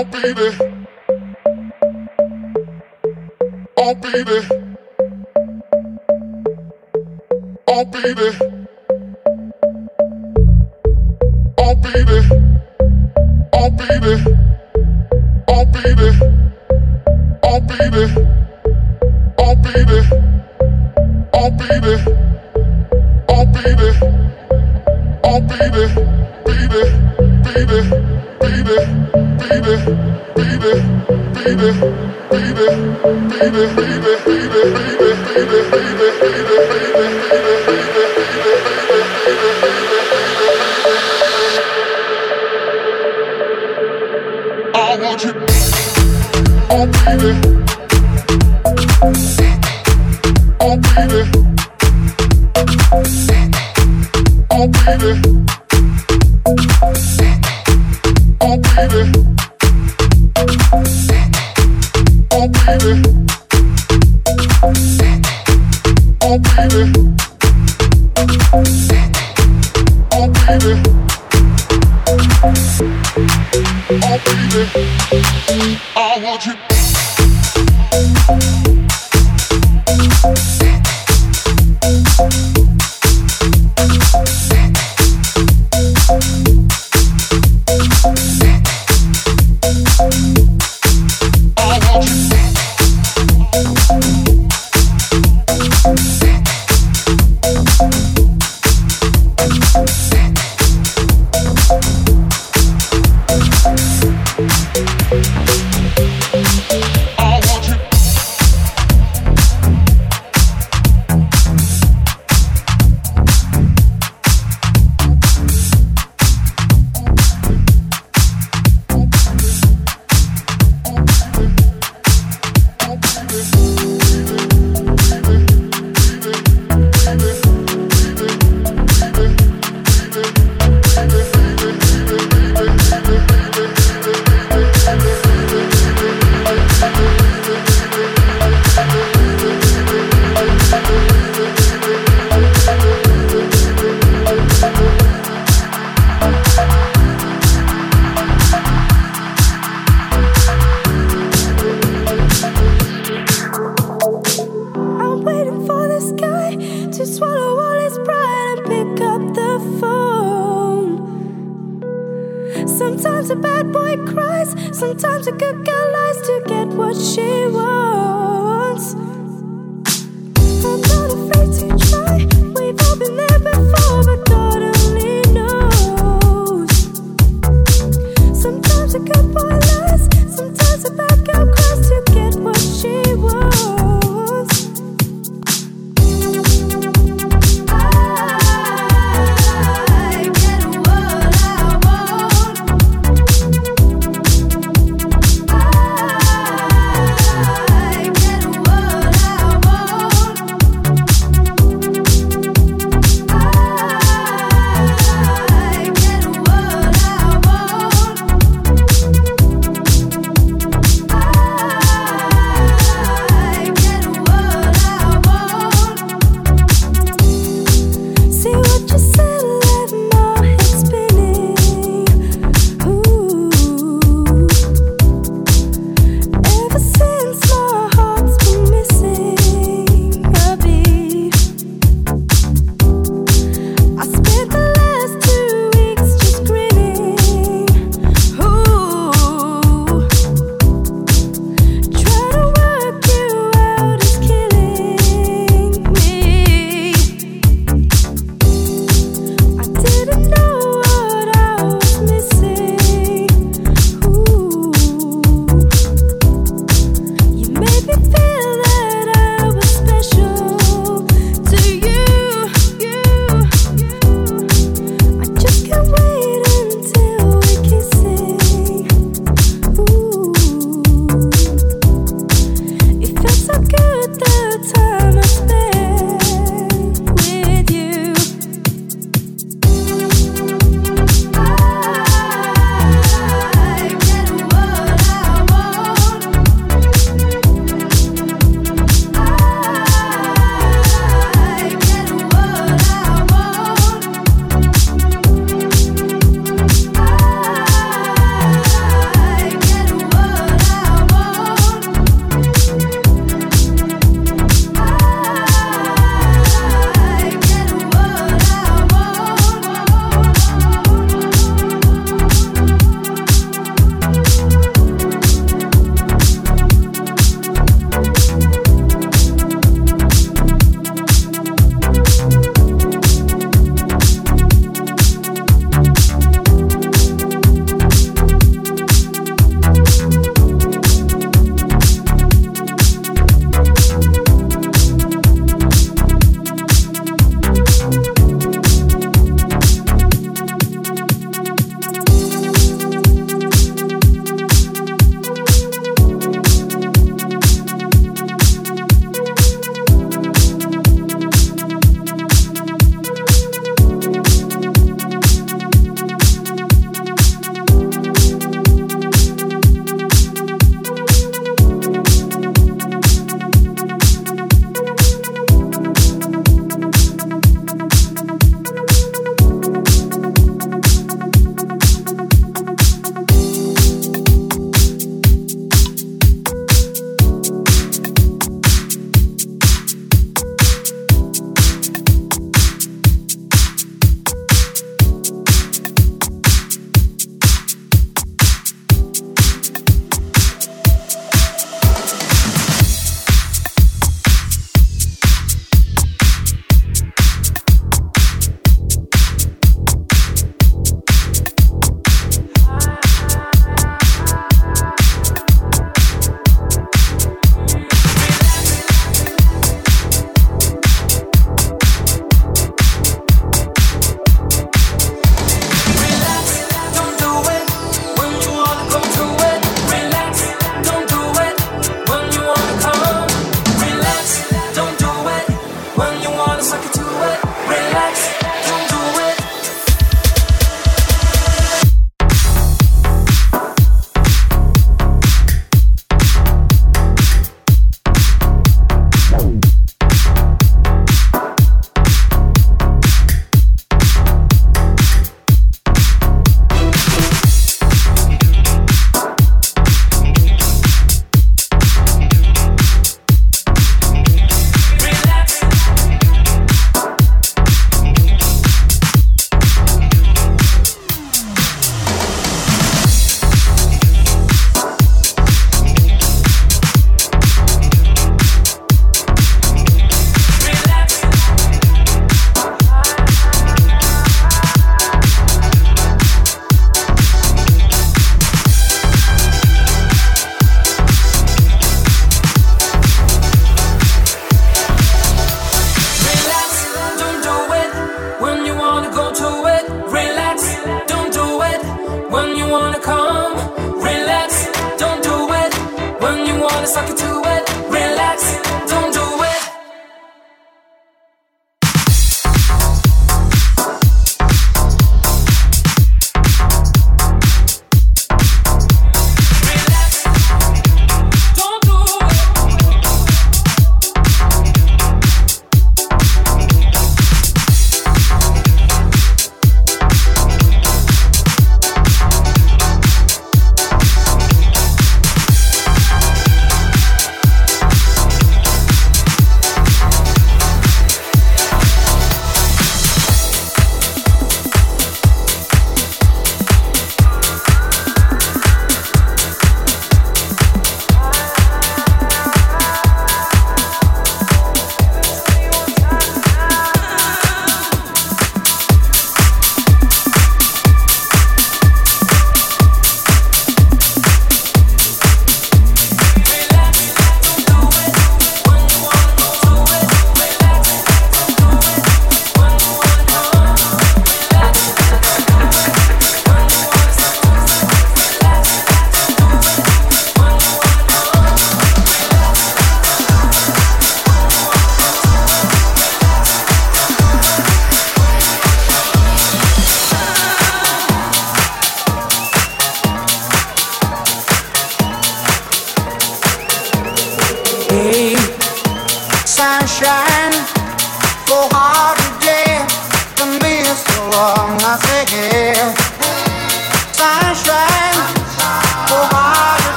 Oh baby. Oh baby. Oh baby.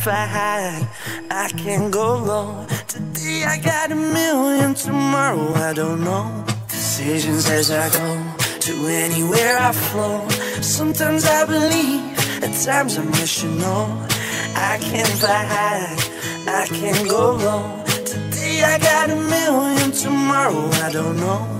I can fly I can go low. Today I got a million, tomorrow I don't know. Decisions as I go. To anywhere I flow. Sometimes I believe, at times I'm rational. I can fly high, I can't go low. Today I got a million, tomorrow I don't know.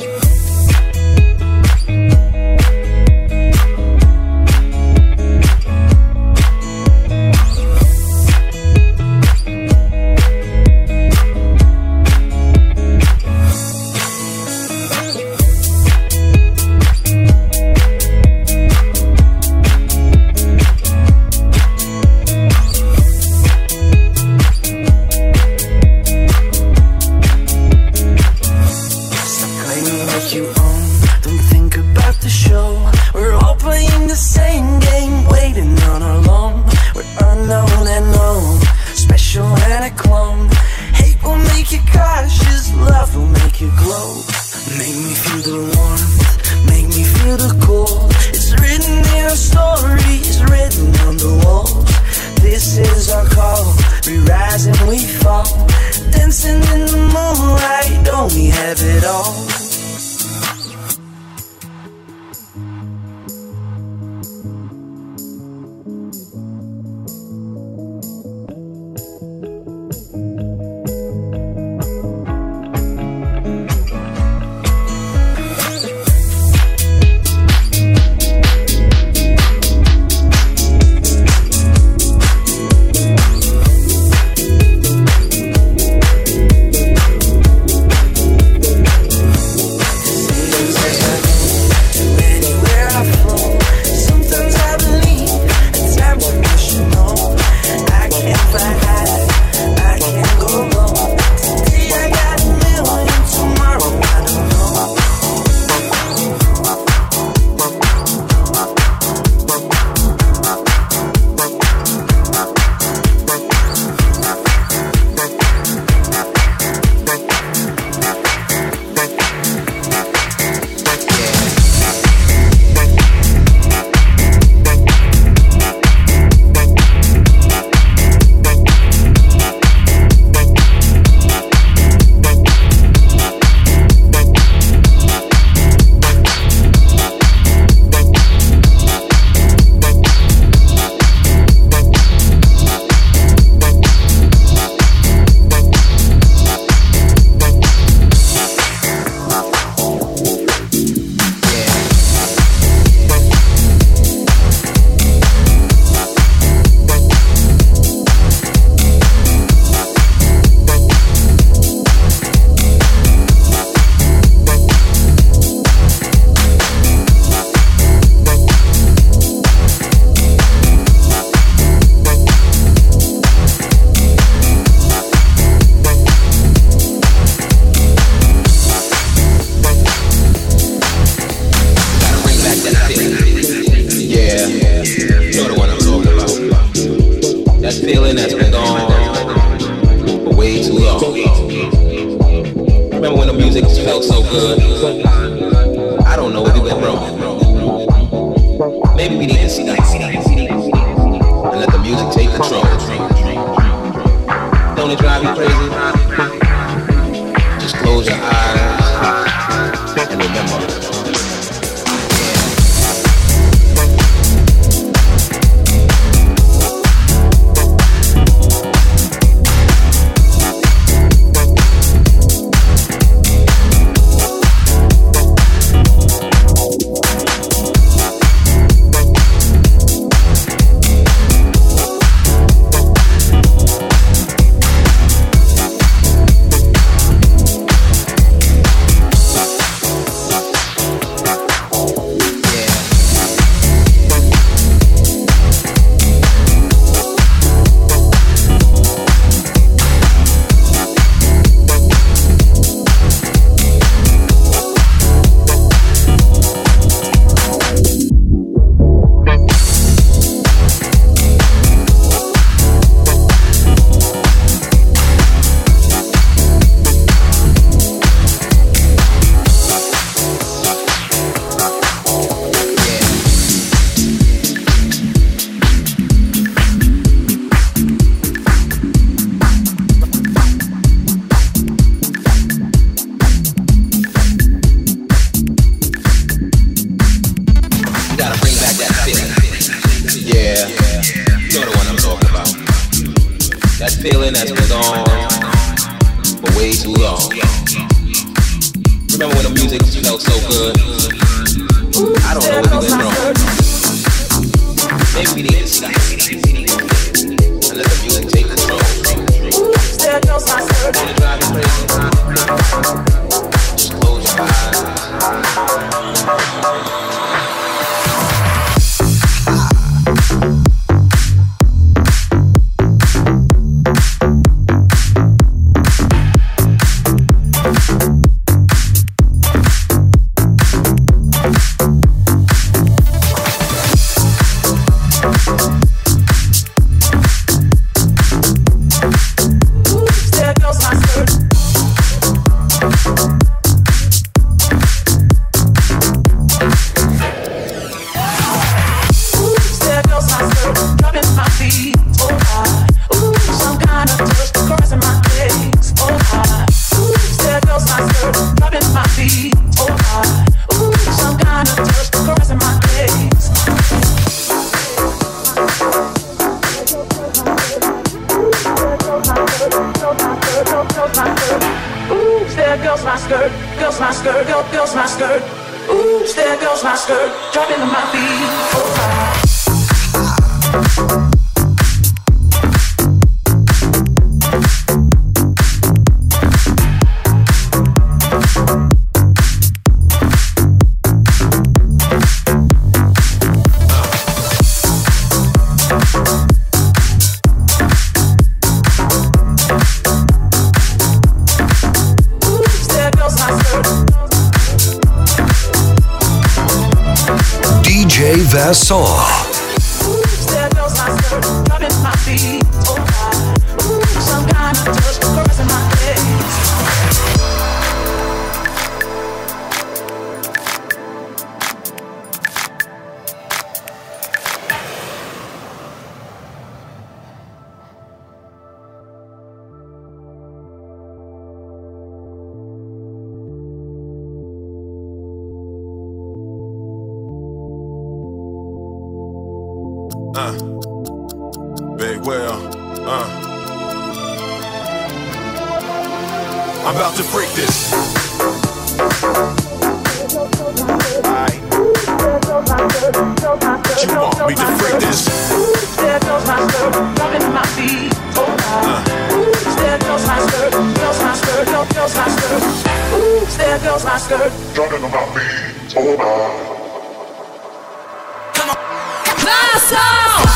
Saw. I'm about to break this. You want me to break this? There goes my skirt, rubbing my feet. My skirt, my skirt, my skirt. My skirt, rubbing my feet. Oh, my. Come on, come on.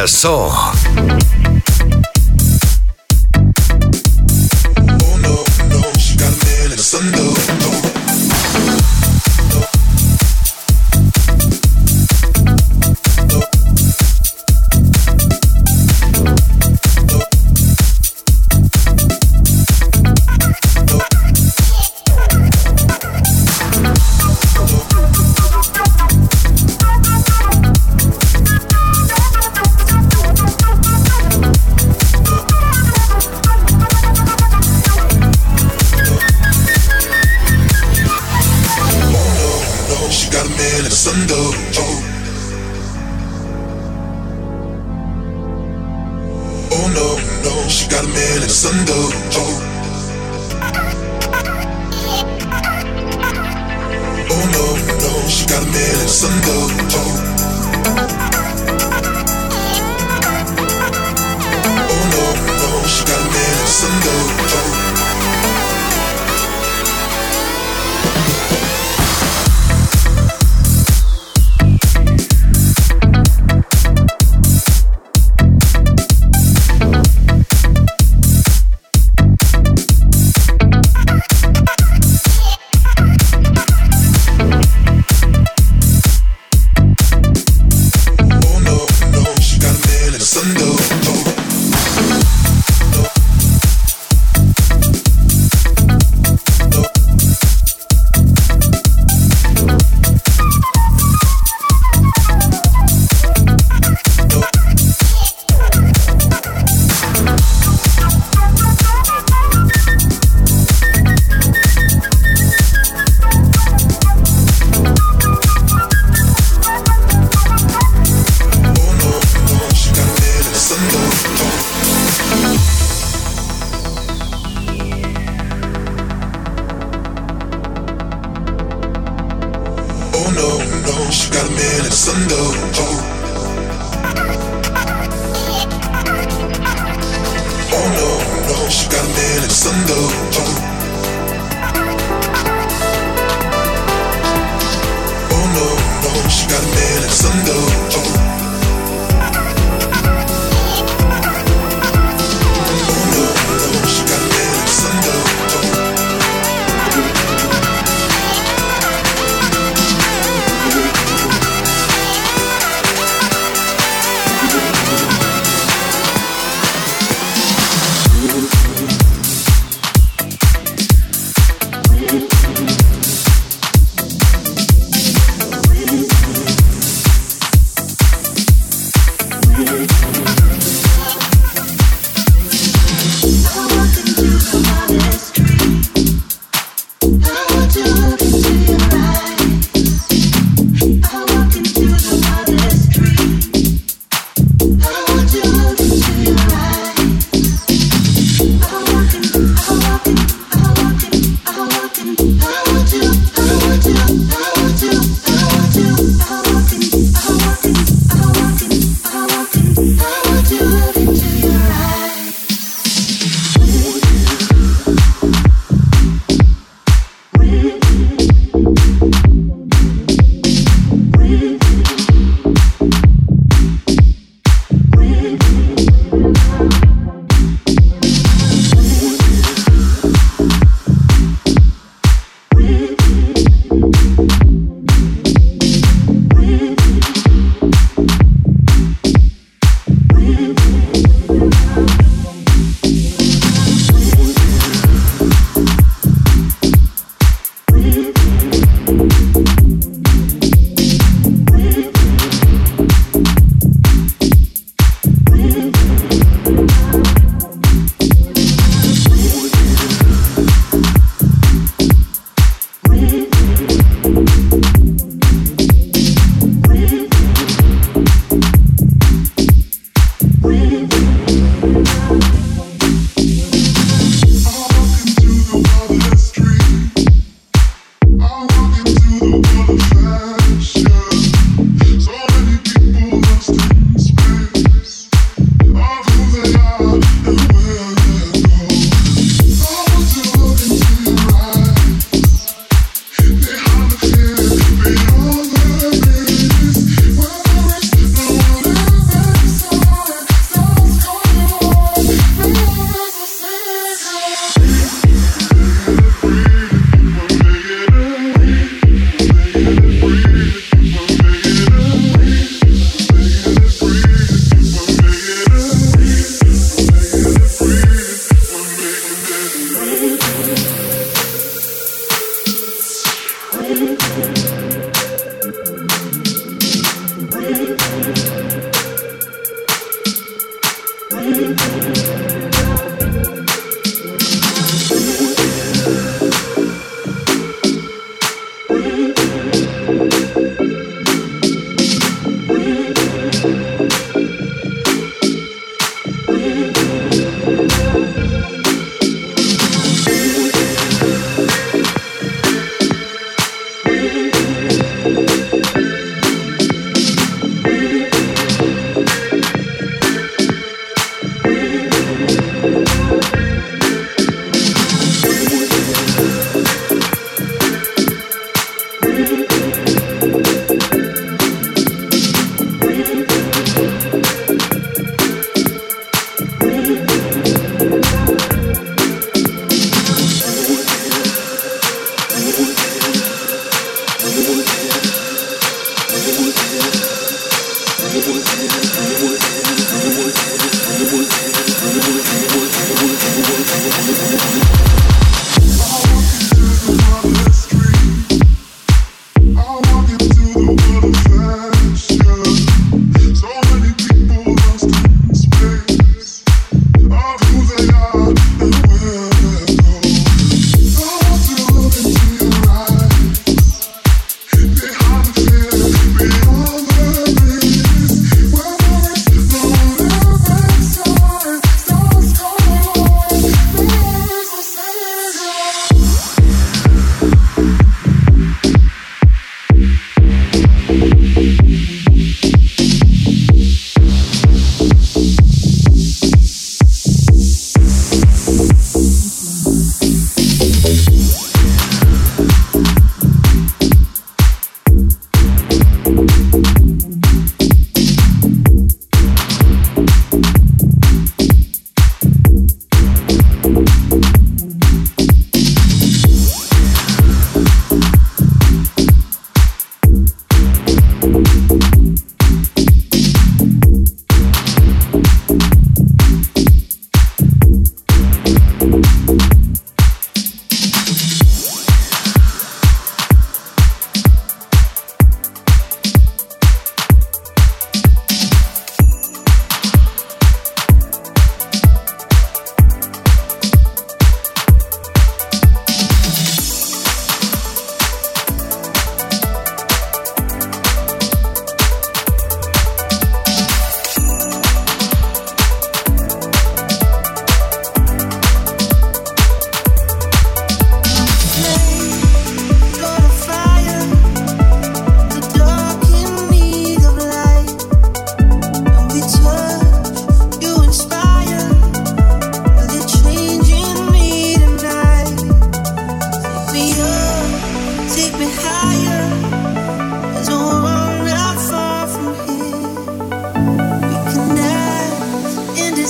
Verson.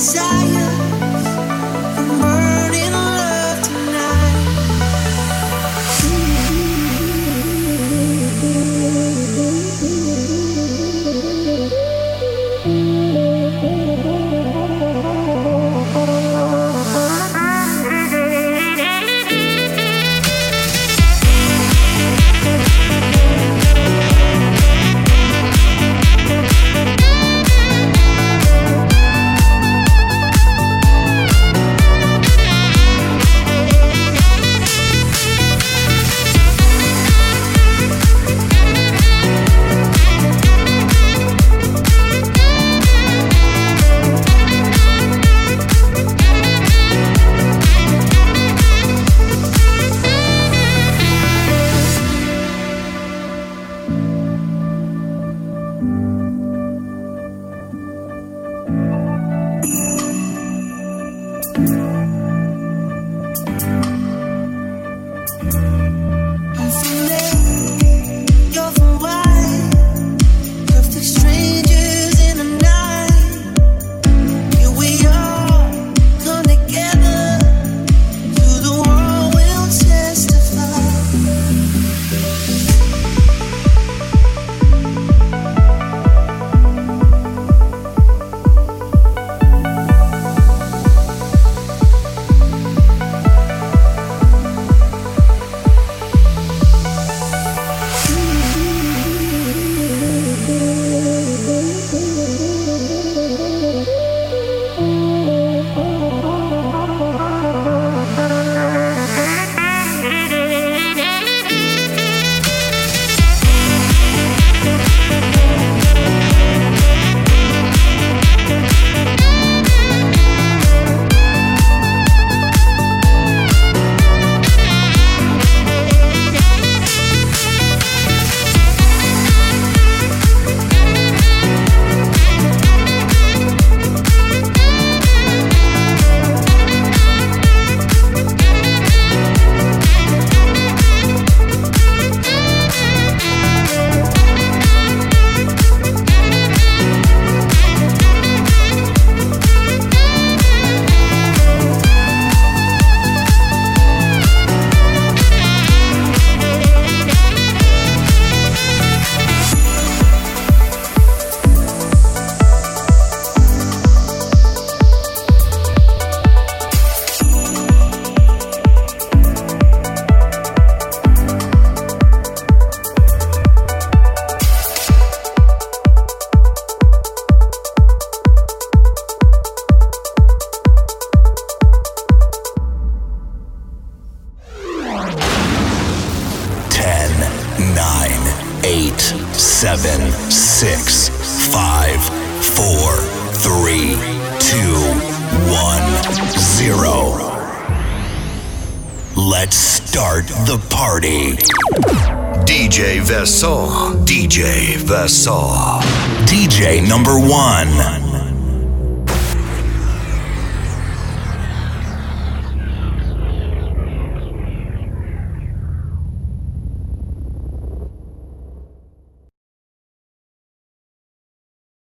desire